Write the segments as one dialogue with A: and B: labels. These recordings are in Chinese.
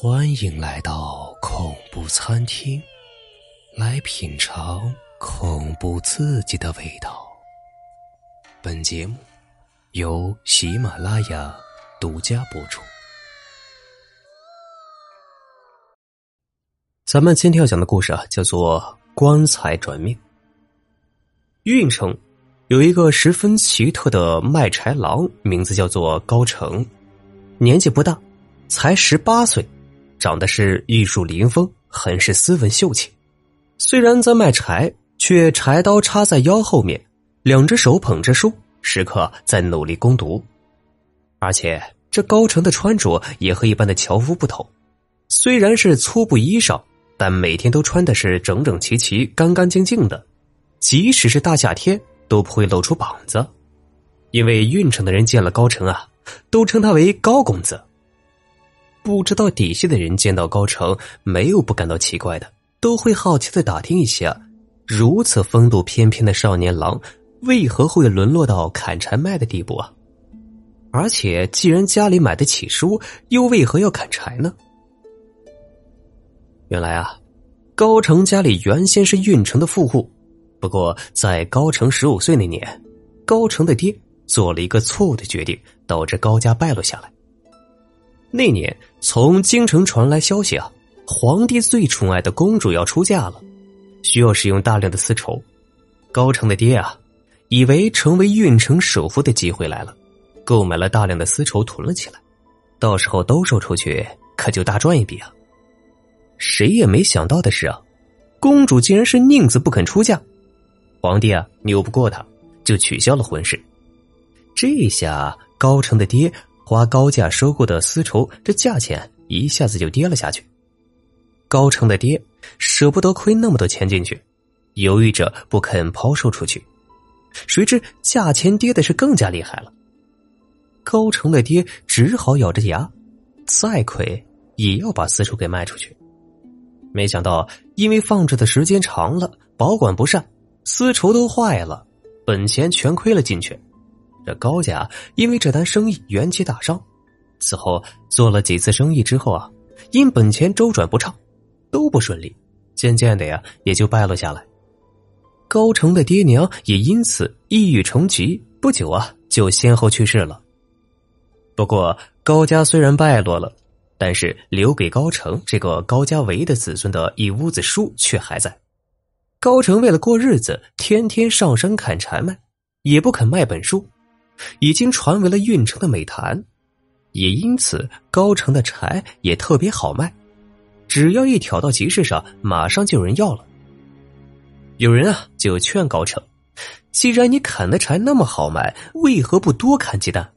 A: 欢迎来到恐怖餐厅，来品尝恐怖刺激的味道。本节目由喜马拉雅独家播出。咱们今天要讲的故事啊，叫做《棺材转命》。运城有一个十分奇特的卖柴郎，名字叫做高成，年纪不大，才十八岁。长得是玉树临风，很是斯文秀气。虽然在卖柴，却柴刀插在腰后面，两只手捧着书，时刻在努力攻读。而且这高成的穿着也和一般的樵夫不同，虽然是粗布衣裳，但每天都穿的是整整齐齐、干干净净的。即使是大夏天，都不会露出膀子。因为运城的人见了高成啊，都称他为高公子。不知道底细的人见到高成，没有不感到奇怪的，都会好奇的打听一下：如此风度翩翩的少年郎，为何会沦落到砍柴卖的地步啊？而且，既然家里买得起书，又为何要砍柴呢？原来啊，高成家里原先是运城的富户，不过在高成十五岁那年，高成的爹做了一个错误的决定，导致高家败落下来。那年，从京城传来消息啊，皇帝最宠爱的公主要出嫁了，需要使用大量的丝绸。高成的爹啊，以为成为运城首富的机会来了，购买了大量的丝绸囤了起来，到时候兜售出去，可就大赚一笔啊。谁也没想到的是啊，公主竟然是宁死不肯出嫁，皇帝啊拗不过他，就取消了婚事。这下高成的爹。花高价收购的丝绸，这价钱一下子就跌了下去。高成的爹舍不得亏那么多钱进去，犹豫着不肯抛售出去。谁知价钱跌的是更加厉害了。高成的爹只好咬着牙，再亏也要把丝绸给卖出去。没想到，因为放置的时间长了，保管不善，丝绸都坏了，本钱全亏了进去。这高家因为这单生意元气大伤，此后做了几次生意之后啊，因本钱周转不畅，都不顺利，渐渐的呀也就败落下来。高成的爹娘也因此抑郁成疾，不久啊就先后去世了。不过高家虽然败落了，但是留给高成这个高家唯一的子孙的一屋子书却还在。高成为了过日子，天天上山砍柴卖，也不肯卖本书。已经传为了运城的美谈，也因此高城的柴也特别好卖，只要一挑到集市上，马上就有人要了。有人啊就劝高成，既然你砍的柴那么好卖，为何不多砍几担？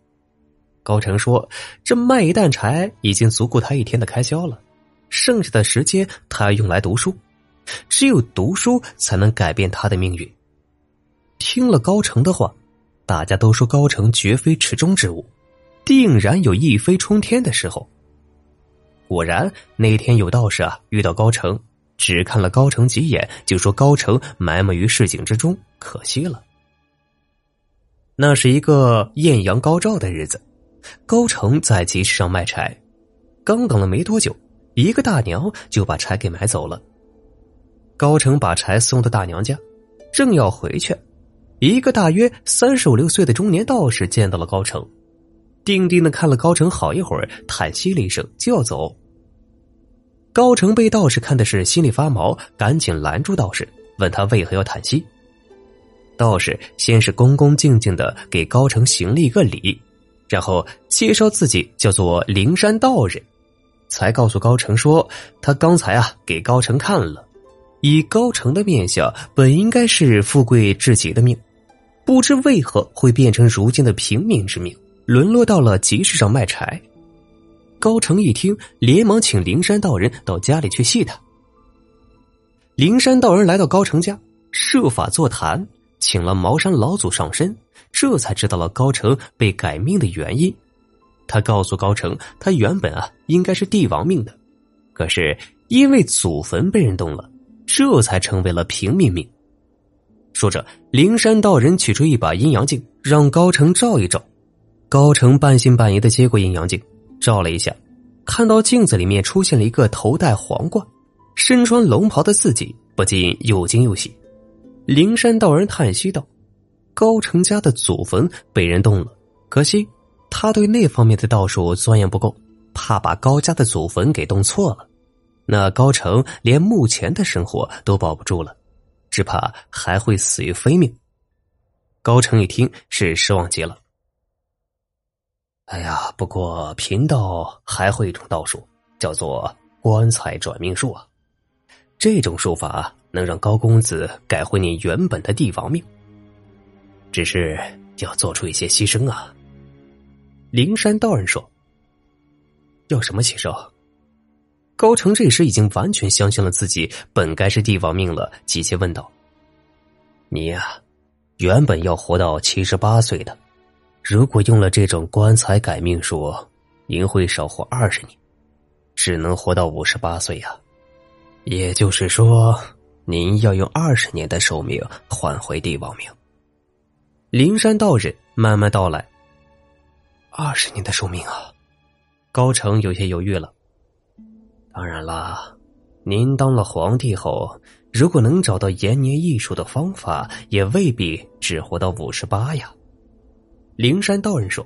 A: 高成说：“这卖一担柴已经足够他一天的开销了，剩下的时间他用来读书，只有读书才能改变他的命运。”听了高成的话。大家都说高成绝非池中之物，定然有一飞冲天的时候。果然，那天有道士啊遇到高成，只看了高成几眼，就说高成埋没于市井之中，可惜了。那是一个艳阳高照的日子，高成在集市上卖柴，刚等了没多久，一个大娘就把柴给买走了。高成把柴送到大娘家，正要回去。一个大约三十五六岁的中年道士见到了高成，定定的看了高成好一会儿，叹息了一声就要走。高成被道士看的是心里发毛，赶紧拦住道士，问他为何要叹息。道士先是恭恭敬敬的给高成行了一个礼，然后介绍自己叫做灵山道人，才告诉高成说他刚才啊给高成看了，以高成的面相，本应该是富贵至极的命。不知为何会变成如今的平民之命，沦落到了集市上卖柴。高成一听，连忙请灵山道人到家里去细谈。灵山道人来到高成家，设法座谈，请了茅山老祖上身，这才知道了高成被改命的原因。他告诉高成，他原本啊应该是帝王命的，可是因为祖坟被人动了，这才成为了平民命。说着，灵山道人取出一把阴阳镜，让高成照一照。高成半信半疑的接过阴阳镜，照了一下，看到镜子里面出现了一个头戴皇冠、身穿龙袍的自己，不禁又惊又喜。灵山道人叹息道：“高成家的祖坟被人动了，可惜他对那方面的道术钻研不够，怕把高家的祖坟给动错了，那高成连目前的生活都保不住了，只怕还会死于非命。”高成一听是失望极了。哎呀，不过贫道还会一种道术，叫做棺材转命术啊，这种术法。能让高公子改回你原本的帝王命，只是要做出一些牺牲啊。灵山道人说：“要什么牺牲？”高成这时已经完全相信了自己本该是帝王命了，急切问道：“你呀，原本要活到七十八岁的，如果用了这种棺材改命术，您会少活二十年，只能活到五十八岁呀。也就是说。”您要用二十年的寿命换回帝王命。灵山道人慢慢道来。二十年的寿命啊，高成有些犹豫了。当然啦，您当了皇帝后，如果能找到延年益寿的方法，也未必只活到五十八呀。灵山道人说：“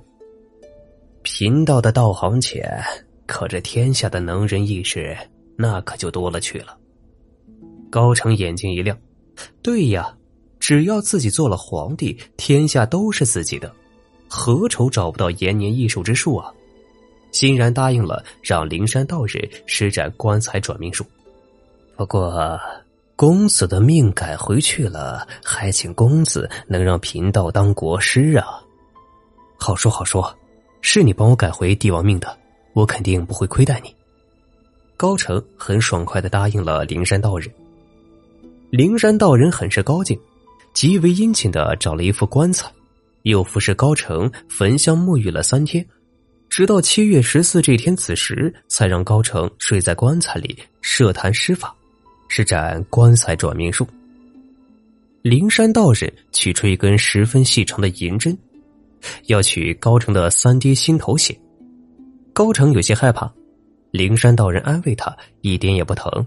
A: 贫道的道行浅，可这天下的能人异士，那可就多了去了。”高成眼睛一亮，对呀，只要自己做了皇帝，天下都是自己的，何愁找不到延年益寿之术啊？欣然答应了，让灵山道人施展棺材转命术。不过，公子的命改回去了，还请公子能让贫道当国师啊！好说好说，是你帮我改回帝王命的，我肯定不会亏待你。高成很爽快的答应了灵山道人。灵山道人很是高兴，极为殷勤的找了一副棺材，又服侍高成焚香沐浴了三天，直到七月十四这天子时，才让高成睡在棺材里设坛施法，施展棺材转命术。灵山道人取出一根十分细长的银针，要取高成的三滴心头血。高成有些害怕，灵山道人安慰他，一点也不疼。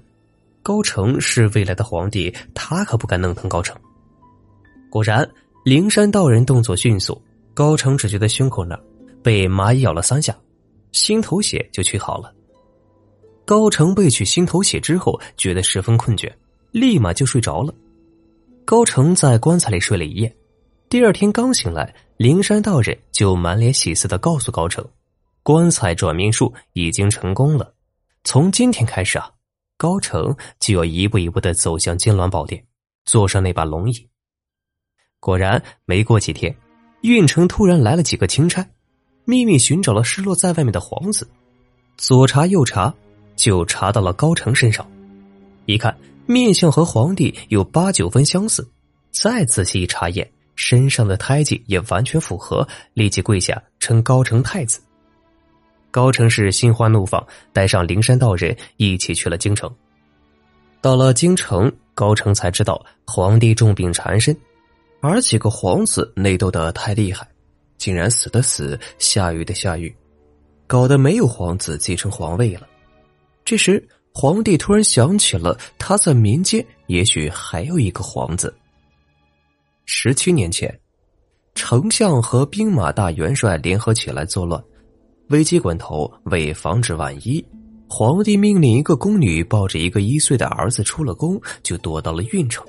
A: 高成是未来的皇帝，他可不敢弄疼高成。果然，灵山道人动作迅速，高成只觉得胸口那儿被蚂蚁咬了三下，心头血就取好了。高成被取心头血之后，觉得十分困倦，立马就睡着了。高成在棺材里睡了一夜，第二天刚醒来，灵山道人就满脸喜色的告诉高成，棺材转命术已经成功了，从今天开始啊。高成就要一步一步的走向金銮宝殿，坐上那把龙椅。果然，没过几天，运城突然来了几个钦差，秘密寻找了失落在外面的皇子。左查右查，就查到了高成身上。一看面相和皇帝有八九分相似，再仔细一查验，身上的胎记也完全符合，立即跪下称高成太子。高成是心花怒放，带上灵山道人一起去了京城。到了京城，高成才知道皇帝重病缠身，而几个皇子内斗的太厉害，竟然死的死，下狱的下狱，搞得没有皇子继承皇位了。这时，皇帝突然想起了他在民间也许还有一个皇子。十七年前，丞相和兵马大元帅联合起来作乱。危急关头，为防止万一，皇帝命令一个宫女抱着一个一岁的儿子出了宫，就躲到了运城。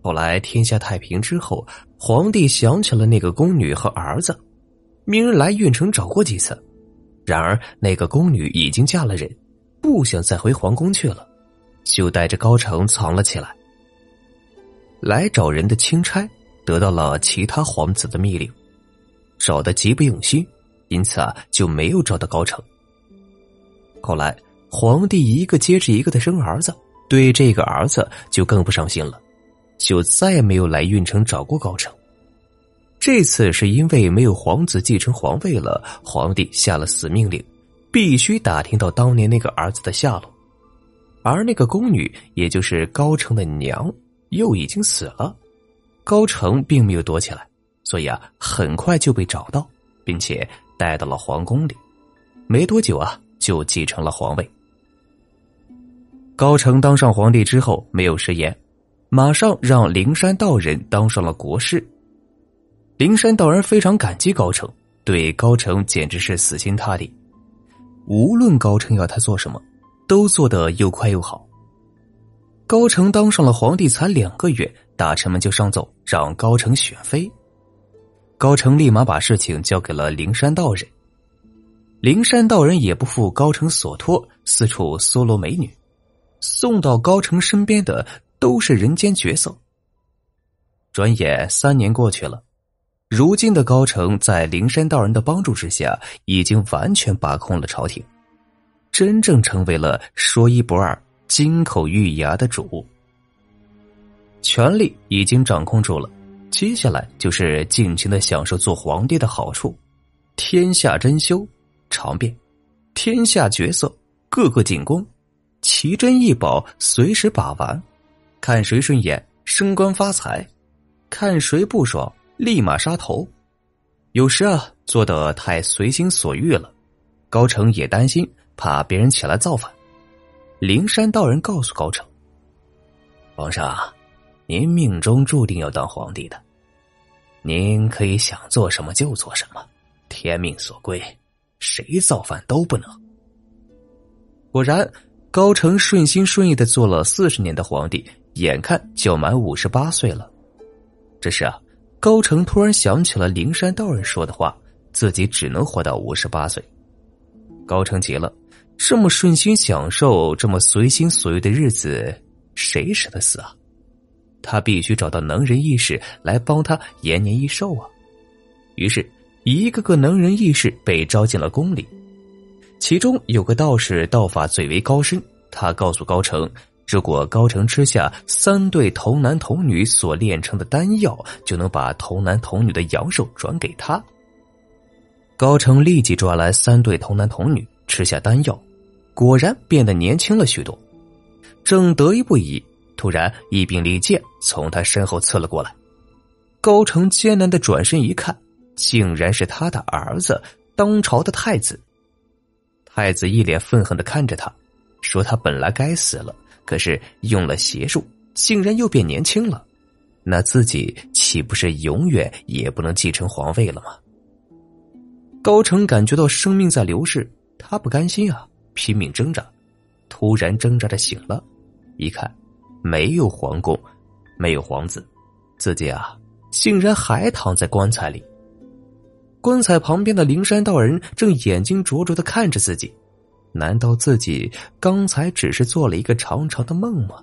A: 后来天下太平之后，皇帝想起了那个宫女和儿子，命人来运城找过几次，然而那个宫女已经嫁了人，不想再回皇宫去了，就带着高成藏了起来。来找人的钦差得到了其他皇子的密令，找的极不用心。因此啊，就没有找到高成。后来，皇帝一个接着一个的生儿子，对这个儿子就更不上心了，就再也没有来运城找过高成。这次是因为没有皇子继承皇位了，皇帝下了死命令，必须打听到当年那个儿子的下落。而那个宫女，也就是高成的娘，又已经死了。高成并没有躲起来，所以啊，很快就被找到，并且。带到了皇宫里，没多久啊，
B: 就继承了皇位。高成当上皇帝之后，没有食言，马上让灵山道人当上了国师。灵山道人非常感激高成，对高成简直是死心塌地，无论高成要他做什么，都做得又快又好。高成当上了皇帝才两个月，大臣们就上奏让高成选妃。高成立马把事情交给了灵山道人。灵山道人也不负高成所托，四处搜罗美女，送到高成身边的都是人间绝色。转眼三年过去了，如今的高成在灵山道人的帮助之下，已经完全把控了朝廷，真正成为了说一不二、金口玉牙的主，权力已经掌控住了。接下来就是尽情的享受做皇帝的好处，天下珍馐，尝遍，天下绝色，个个进宫，奇珍异宝随时把玩，看谁顺眼升官发财，看谁不爽立马杀头。有时啊，做的太随心所欲了，高成也担心，怕别人起来造反。灵山道人告诉高成：“皇上。”您命中注定要当皇帝的，您可以想做什么就做什么，天命所归，谁造反都不能。果然，高成顺心顺意的做了四十年的皇帝，眼看就满五十八岁了。这时啊，高成突然想起了灵山道人说的话，自己只能活到五十八岁。高成急了，这么顺心享受、这么随心所欲的日子，谁舍得死啊？他必须找到能人异士来帮他延年益寿啊！于是，一个个能人异士被招进了宫里。其中有个道士，道法最为高深。他告诉高成，如果高成吃下三对童男童女所炼成的丹药，就能把童男童女的阳寿转给他。高成立即抓来三对童男童女，吃下丹药，果然变得年轻了许多。正得意不已。突然，一柄利剑从他身后刺了过来。高成艰难的转身一看，竟然是他的儿子，当朝的太子。太子一脸愤恨的看着他，说：“他本来该死了，可是用了邪术，竟然又变年轻了。那自己岂不是永远也不能继承皇位了吗？”高成感觉到生命在流逝，他不甘心啊，拼命挣扎，突然挣扎着醒了，一看。没有皇宫，没有皇子，自己啊，竟然还躺在棺材里。棺材旁边的灵山道人正眼睛灼灼的看着自己，难道自己刚才只是做了一个长长的梦吗？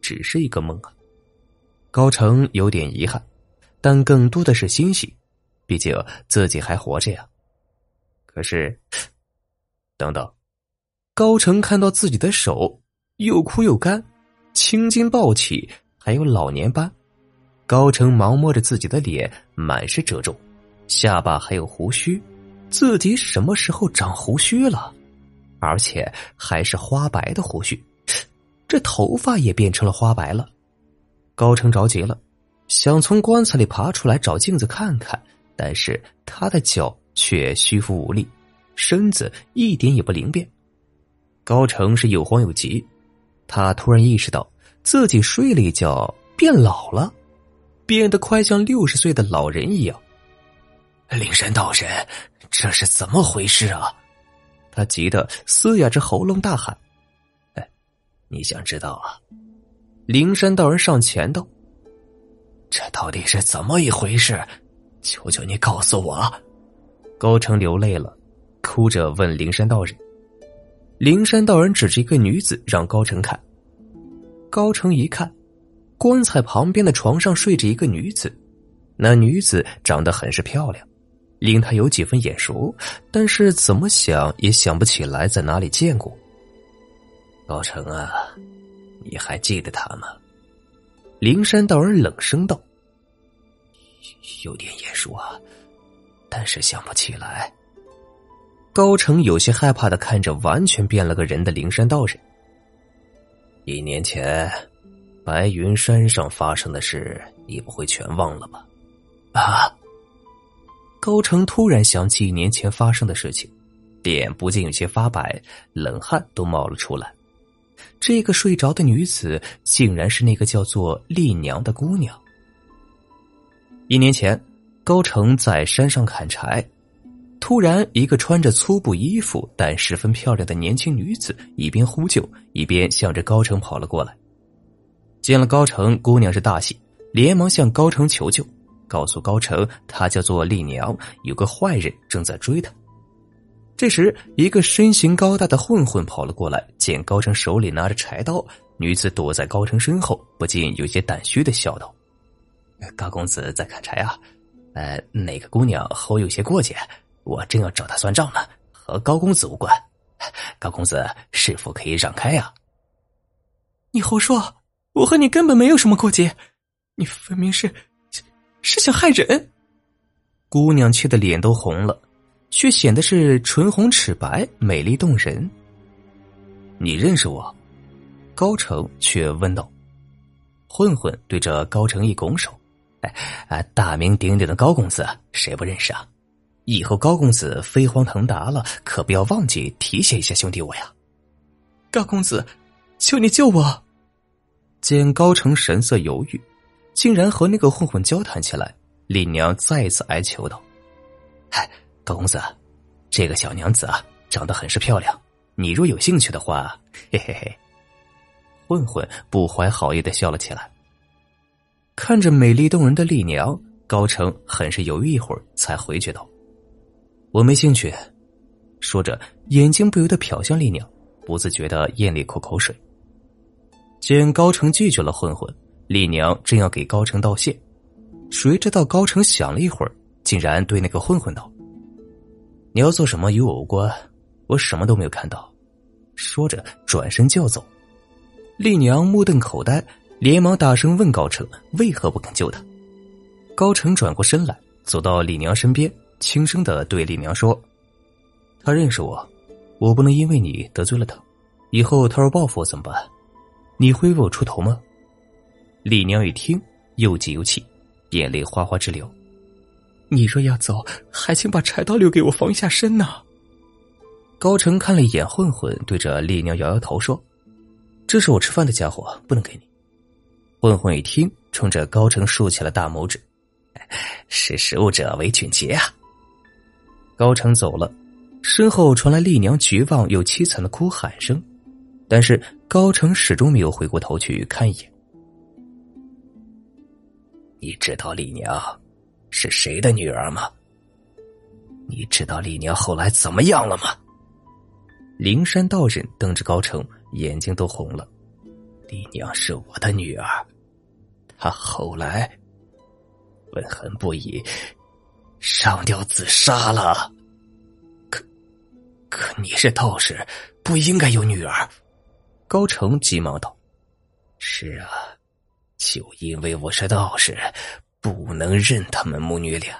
B: 只是一个梦啊！高成有点遗憾，但更多的是欣喜，毕竟自己还活着呀。可是，等等，高成看到自己的手。又枯又干，青筋暴起，还有老年斑。高成忙摸着自己的脸，满是褶皱，下巴还有胡须。自己什么时候长胡须了？而且还是花白的胡须，这头发也变成了花白了。高成着急了，想从棺材里爬出来找镜子看看，但是他的脚却虚浮无力，身子一点也不灵便。高成是有慌有急。他突然意识到，自己睡了一觉变老了，变得快像六十岁的老人一样。
A: 灵山道人，这是怎么回事啊？
B: 他急得嘶哑着喉咙大喊：“
A: 哎，你想知道啊？”
B: 灵山道人上前道：“
A: 这到底是怎么一回事？求求你告诉我！”
B: 高成流泪了，哭着问灵山道人。灵山道人指着一个女子，让高成看。高成一看，棺材旁边的床上睡着一个女子，那女子长得很是漂亮，令他有几分眼熟，但是怎么想也想不起来在哪里见过。
A: 高成啊，你还记得他吗？
B: 灵山道人冷声道：“
A: 有点眼熟啊，但是想不起来。”
B: 高成有些害怕的看着完全变了个人的灵山道人。
A: 一年前，白云山上发生的事，你不会全忘了吧？
B: 啊！高成突然想起一年前发生的事情，脸不禁有些发白，冷汗都冒了出来。这个睡着的女子，竟然是那个叫做丽娘的姑娘。一年前，高成在山上砍柴，突然，一个穿着粗布衣服但十分漂亮的年轻女子，一边呼救，一边向着高成跑了过来。见了高成，姑娘是大喜，连忙向高成求救，告诉高成她叫做丽娘，有个坏人正在追她。这时，一个身形高大的混混跑了过来，见高成手里拿着柴刀，女子躲在高成身后，不禁有些胆虚的笑道：“高公子在砍柴啊？呃，哪个姑娘和我有些过节，我正要找她算账呢，和高公子无关。高公子是否可以让开呀？”“
C: 你胡说！我和你根本没有什么过节，你分明是是想害人！”
B: 姑娘气得脸都红了。却显得是唇红齿白、美丽动人。你认识我？高成却问道。混混对着高成一拱手：“哎，大名鼎鼎的高公子，谁不认识啊？以后高公子飞黄腾达了，可不要忘记提携一下兄弟我呀！”
C: 高公子，求你救我！
B: 见高成神色犹豫，竟然和那个混混交谈起来，丽娘再次哀求道：“嗨！”高公子，这个小娘子啊，长得很是漂亮。你若有兴趣的话，嘿嘿嘿。混混不怀好意的笑了起来。看着美丽动人的丽娘，高成很是犹豫一会儿，才回绝道：“我没兴趣。”说着，眼睛不由得瞟向丽娘，不自觉的咽了一口口水。见高成拒绝了混混，丽娘正要给高成道谢，谁知道高成想了一会儿，竟然对那个混混道。你要做什么与我无关，我什么都没有看到。说着转身就要走，丽娘目瞪口呆，连忙大声问高成为何不肯救他。高成转过身来，走到丽娘身边，轻声的对丽娘说：“他认识我，我不能因为你得罪了他，以后他若报复我怎么办？你会为我出头吗？”丽娘一听，又急又气，眼泪哗哗直流。
C: 你若要走，还请把柴刀留给我防一下身呢。
B: 高成看了一眼混混，对着丽娘摇摇头说：“这是我吃饭的家伙，不能给你。”混混一听，冲着高成竖起了大拇指：“识时务者为俊杰啊！”高成走了，身后传来丽娘绝望又凄惨的哭喊声，但是高成始终没有回过头去看一眼。你知道李娘？是谁的女儿吗？你知道李娘后来怎么样了吗？灵山道人瞪着高成，眼睛都红了。李娘是我的女儿，她后来愤恨不已，上吊自杀了。可可你是道士，不应该有女儿。高成急忙道：“是啊，就因为我是道士。”不能认他们母女俩，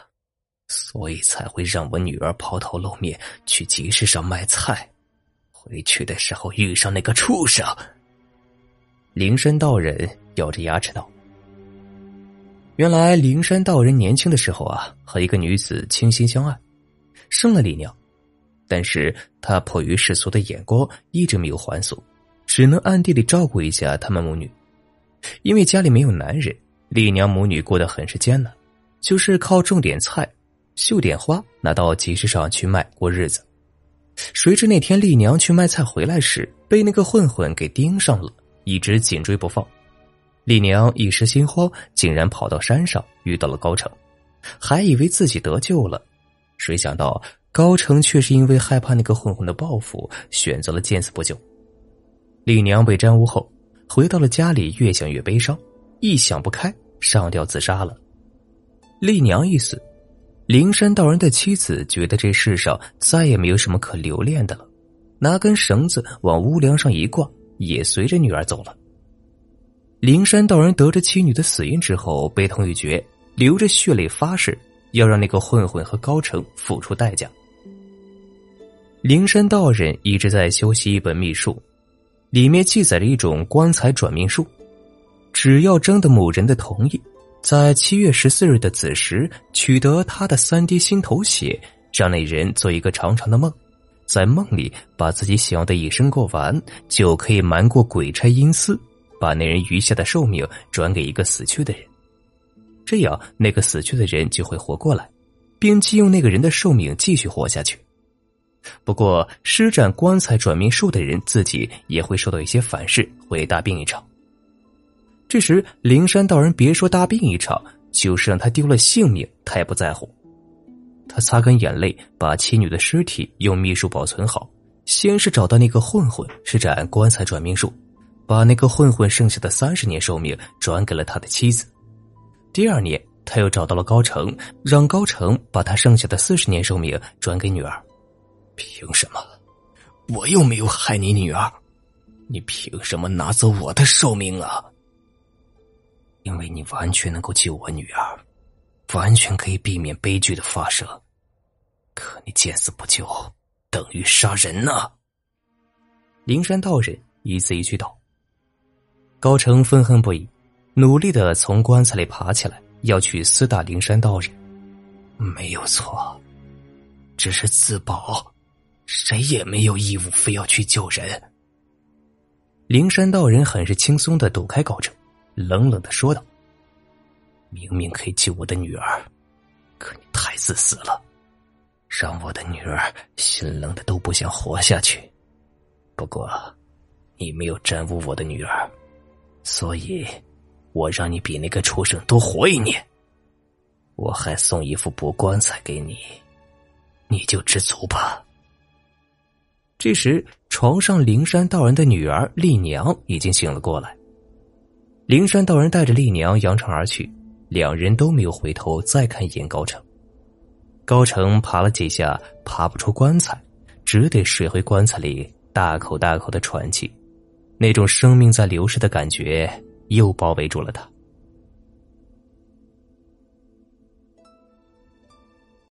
B: 所以才会让我女儿抛头露面去集市上卖菜。回去的时候遇上那个畜生。灵山道人咬着牙齿道：“原来灵山道人年轻的时候啊，和一个女子倾心相爱，生了李娘，但是他迫于世俗的眼光，一直没有还俗，只能暗地里照顾一下他们母女，因为家里没有男人。”丽娘母女过得很是艰难，就是靠种点菜、绣点花，拿到集市上去卖过日子。谁知那天丽娘去卖菜回来时，被那个混混给盯上了，一直紧追不放。丽娘一时心慌，竟然跑到山上遇到了高成，还以为自己得救了，谁想到高成却是因为害怕那个混混的报复，选择了见死不救。丽娘被沾污后，回到了家里，越想越悲伤，一想不开。上吊自杀了。丽娘一死，灵山道人的妻子觉得这世上再也没有什么可留恋的了，拿根绳子往屋梁上一挂，也随着女儿走了。灵山道人得知妻女的死因之后，悲痛欲绝，流着血泪发誓要让那个混混和高成付出代价。灵山道人一直在修习一本秘术，里面记载着一种棺材转命术。只要征得某人的同意，在七月十四日的子时取得他的三滴心头血，让那人做一个长长的梦，在梦里把自己想要的一生过完，就可以瞒过鬼差阴司，把那人余下的寿命转给一个死去的人。这样，那个死去的人就会活过来，并借用那个人的寿命继续活下去。不过，施展棺材转命术的人自己也会受到一些反噬，会大病一场。这时，灵山道人别说大病一场，就是让他丢了性命，他也不在乎。他擦干眼泪，把妻女的尸体用秘术保存好。先是找到那个混混，施展棺材转命术，把那个混混剩下的三十年寿命转给了他的妻子。第二年，他又找到了高成，让高成把他剩下的四十年寿命转给女儿。
A: 凭什么？我又没有害你女儿，你凭什么拿走我的寿命啊？因为你完全能够救我女儿，完全可以避免悲剧的发生。可你见死不救，等于杀人呐！
B: 灵山道人一字一句道。高成愤恨不已，努力的从棺材里爬起来，要去厮打灵山道人。
A: 没有错，只是自保。谁也没有义务非要去救人。
B: 灵山道人很是轻松的躲开高成，冷冷的说道：“
A: 明明可以救我的女儿，可你太自私了，让我的女儿心冷的都不想活下去。不过，你没有玷污我的女儿，所以，我让你比那个畜生多活一年。我还送一副薄棺材给你，你就知足吧。”
B: 这时，床上灵山道人的女儿丽娘已经醒了过来。灵山道人带着丽娘扬长而去，两人都没有回头再看一眼高成。高成爬了几下，爬不出棺材，只得睡回棺材里，大口大口的喘气，那种生命在流逝的感觉又包围住了他。